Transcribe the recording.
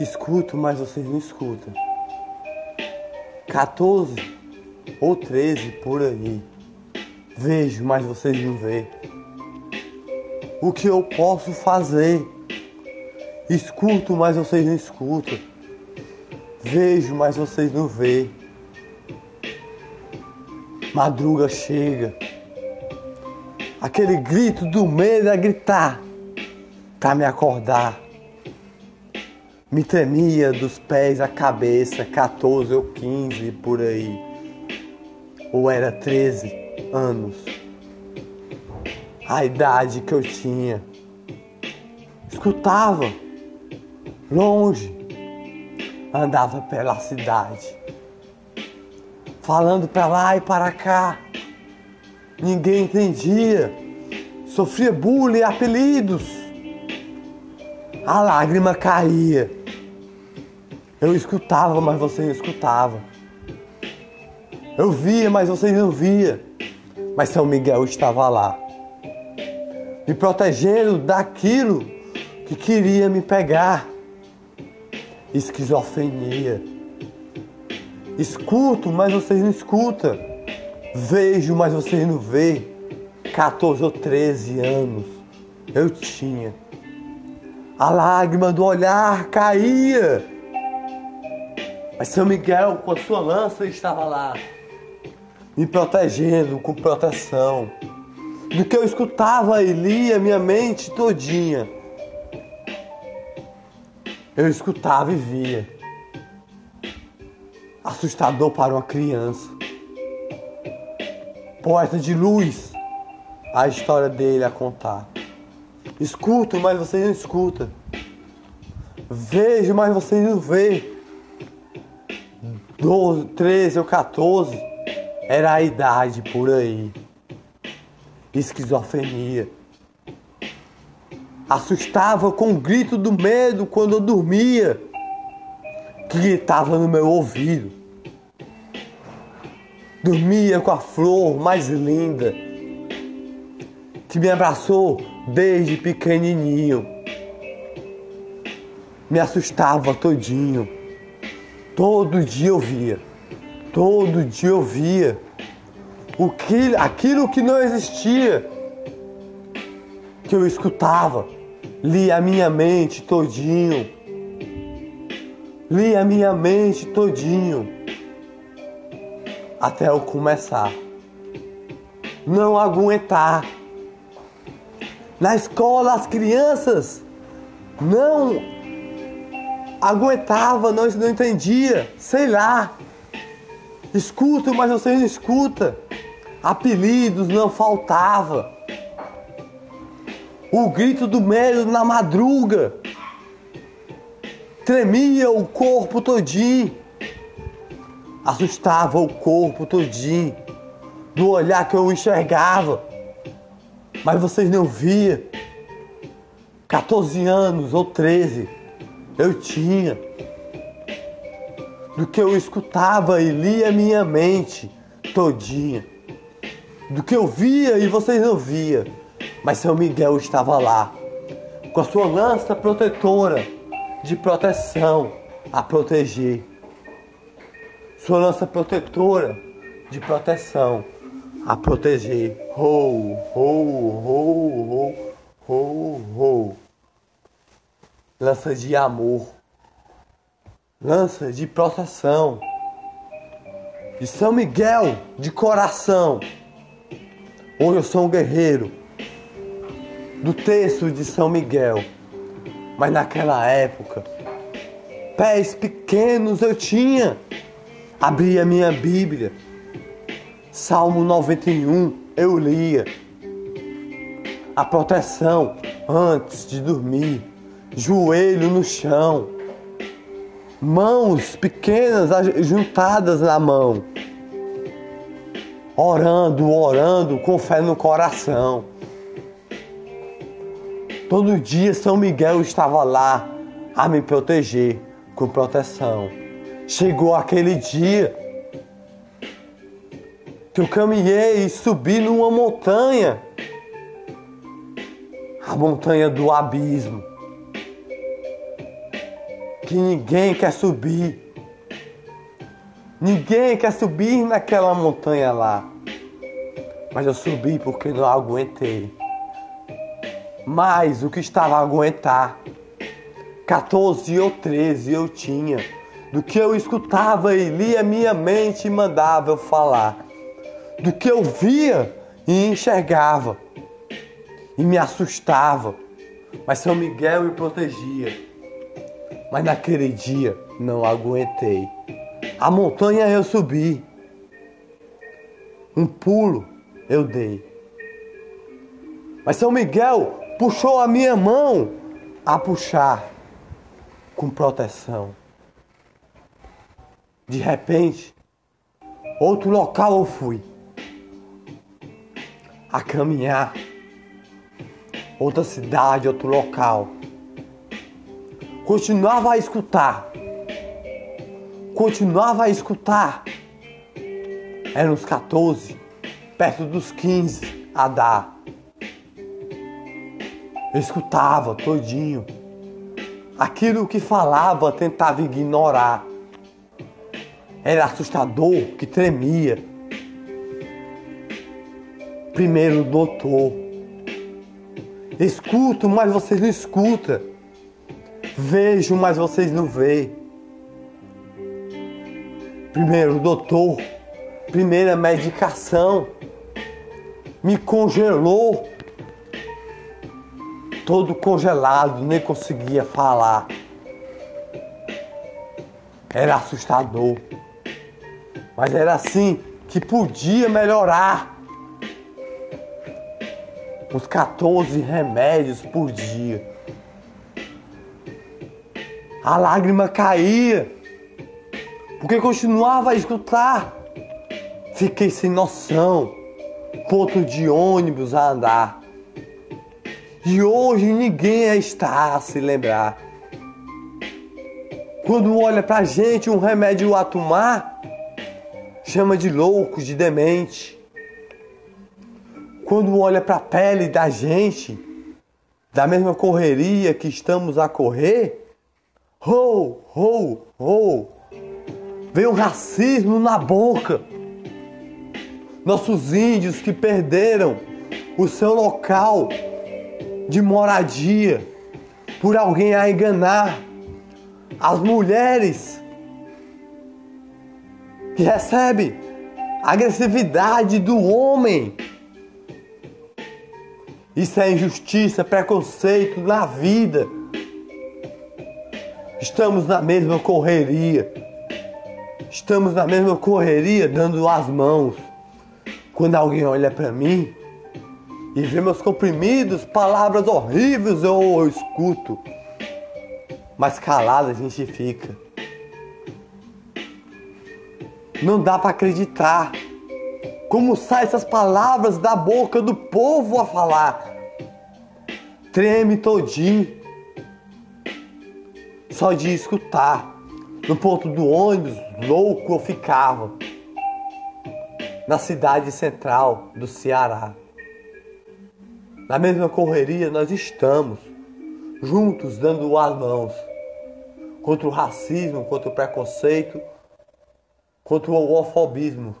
Escuto, mas vocês não escutam. 14 ou 13 por aí. Vejo, mas vocês não vê. O que eu posso fazer? Escuto, mas vocês não escutam. Vejo, mas vocês não vê. Madruga chega. Aquele grito do medo é gritar pra me acordar. Me tremia dos pés à cabeça, 14 ou 15 por aí. Ou era 13 anos. A idade que eu tinha. Escutava, longe, andava pela cidade, falando para lá e para cá. Ninguém entendia. Sofria bullying, apelidos. A lágrima caía. Eu escutava, mas você não escutava. Eu via, mas vocês não via. Mas São Miguel estava lá, me protegendo daquilo que queria me pegar. Esquizofrenia. Escuto, mas vocês não escutam. Vejo, mas vocês não vê. 14 ou 13 anos eu tinha. A lágrima do olhar caía. Mas São Miguel, com a sua lança, estava lá, me protegendo com proteção. Do que eu escutava e lia minha mente todinha. Eu escutava e via. Assustador para uma criança. Poeta de luz, a história dele a contar. Escuto, mas vocês não escutam. Vejo, mas vocês não veem. 12, 13 ou 14 era a idade por aí. Esquizofrenia. Assustava com o grito do medo quando eu dormia, que gritava no meu ouvido. Dormia com a flor mais linda, que me abraçou desde pequenininho. Me assustava todinho. Todo dia eu via. Todo dia eu via. O que, aquilo que não existia. Que eu escutava. Li a minha mente todinho. Li a minha mente todinho. Até eu começar. Não aguentar. Na escola as crianças não aguentava, não, não entendia, sei lá. Escuta, mas você não escuta. Apelidos não faltava. O grito do medo na madruga. Tremia o corpo todinho. Assustava o corpo todinho. Do olhar que eu enxergava. Mas vocês não via. 14 anos ou 13 eu tinha. Do que eu escutava e lia minha mente todinha. Do que eu via e vocês não via. Mas São Miguel estava lá, com a sua lança protetora de proteção a proteger. Sua lança protetora de proteção a proteger. Ho, ho, ho, ho, ho, ho. Lança de amor. Lança de proteção. De São Miguel de coração. Hoje eu sou um guerreiro do texto de São Miguel. Mas naquela época, pés pequenos eu tinha. Abria minha Bíblia. Salmo 91 eu lia. A proteção antes de dormir. Joelho no chão. Mãos pequenas juntadas na mão. Orando, orando com fé no coração. Todo dia São Miguel estava lá a me proteger com proteção. Chegou aquele dia que eu caminhei e subi numa montanha, a montanha do abismo. Que ninguém quer subir. Ninguém quer subir naquela montanha lá. Mas eu subi porque não aguentei. Mas o que estava a aguentar? 14 ou 13 eu tinha. Do que eu escutava e lia minha mente e mandava eu falar. Do que eu via e enxergava. E me assustava. Mas São Miguel me protegia. Mas naquele dia não aguentei. A montanha eu subi. Um pulo eu dei. Mas São Miguel puxou a minha mão a puxar com proteção. De repente, outro local eu fui a caminhar. Outra cidade, outro local. Continuava a escutar. Continuava a escutar. Eram uns 14 perto dos 15 a dar. Eu escutava todinho. Aquilo que falava tentava ignorar. Era assustador que tremia. Primeiro doutor. Escuto, mas vocês não escutam. Vejo, mas vocês não veem. Primeiro doutor. Primeira medicação me congelou. Todo congelado, nem conseguia falar. Era assustador. Mas era assim que podia melhorar. Uns 14 remédios por dia. A lágrima caía. Porque continuava a escutar. Fiquei sem noção ponto de ônibus a andar. E hoje ninguém está a se lembrar. Quando olha pra gente um remédio a tomar, chama de louco, de demente. Quando olha pra pele da gente, da mesma correria que estamos a correr, ho, ho, ho, vem o racismo na boca nossos índios que perderam o seu local de moradia por alguém a enganar, as mulheres que recebem agressividade do homem. Isso é injustiça, preconceito na vida. Estamos na mesma correria. Estamos na mesma correria dando as mãos. Quando alguém olha para mim e vê meus comprimidos, palavras horríveis eu, eu escuto. Mas calado a gente fica. Não dá para acreditar como saem essas palavras da boca do povo a falar. Treme todinho. Só de escutar. No ponto do ônibus, louco eu ficava na cidade central do Ceará. Na mesma correria nós estamos, juntos dando as mãos contra o racismo, contra o preconceito, contra o homofobismo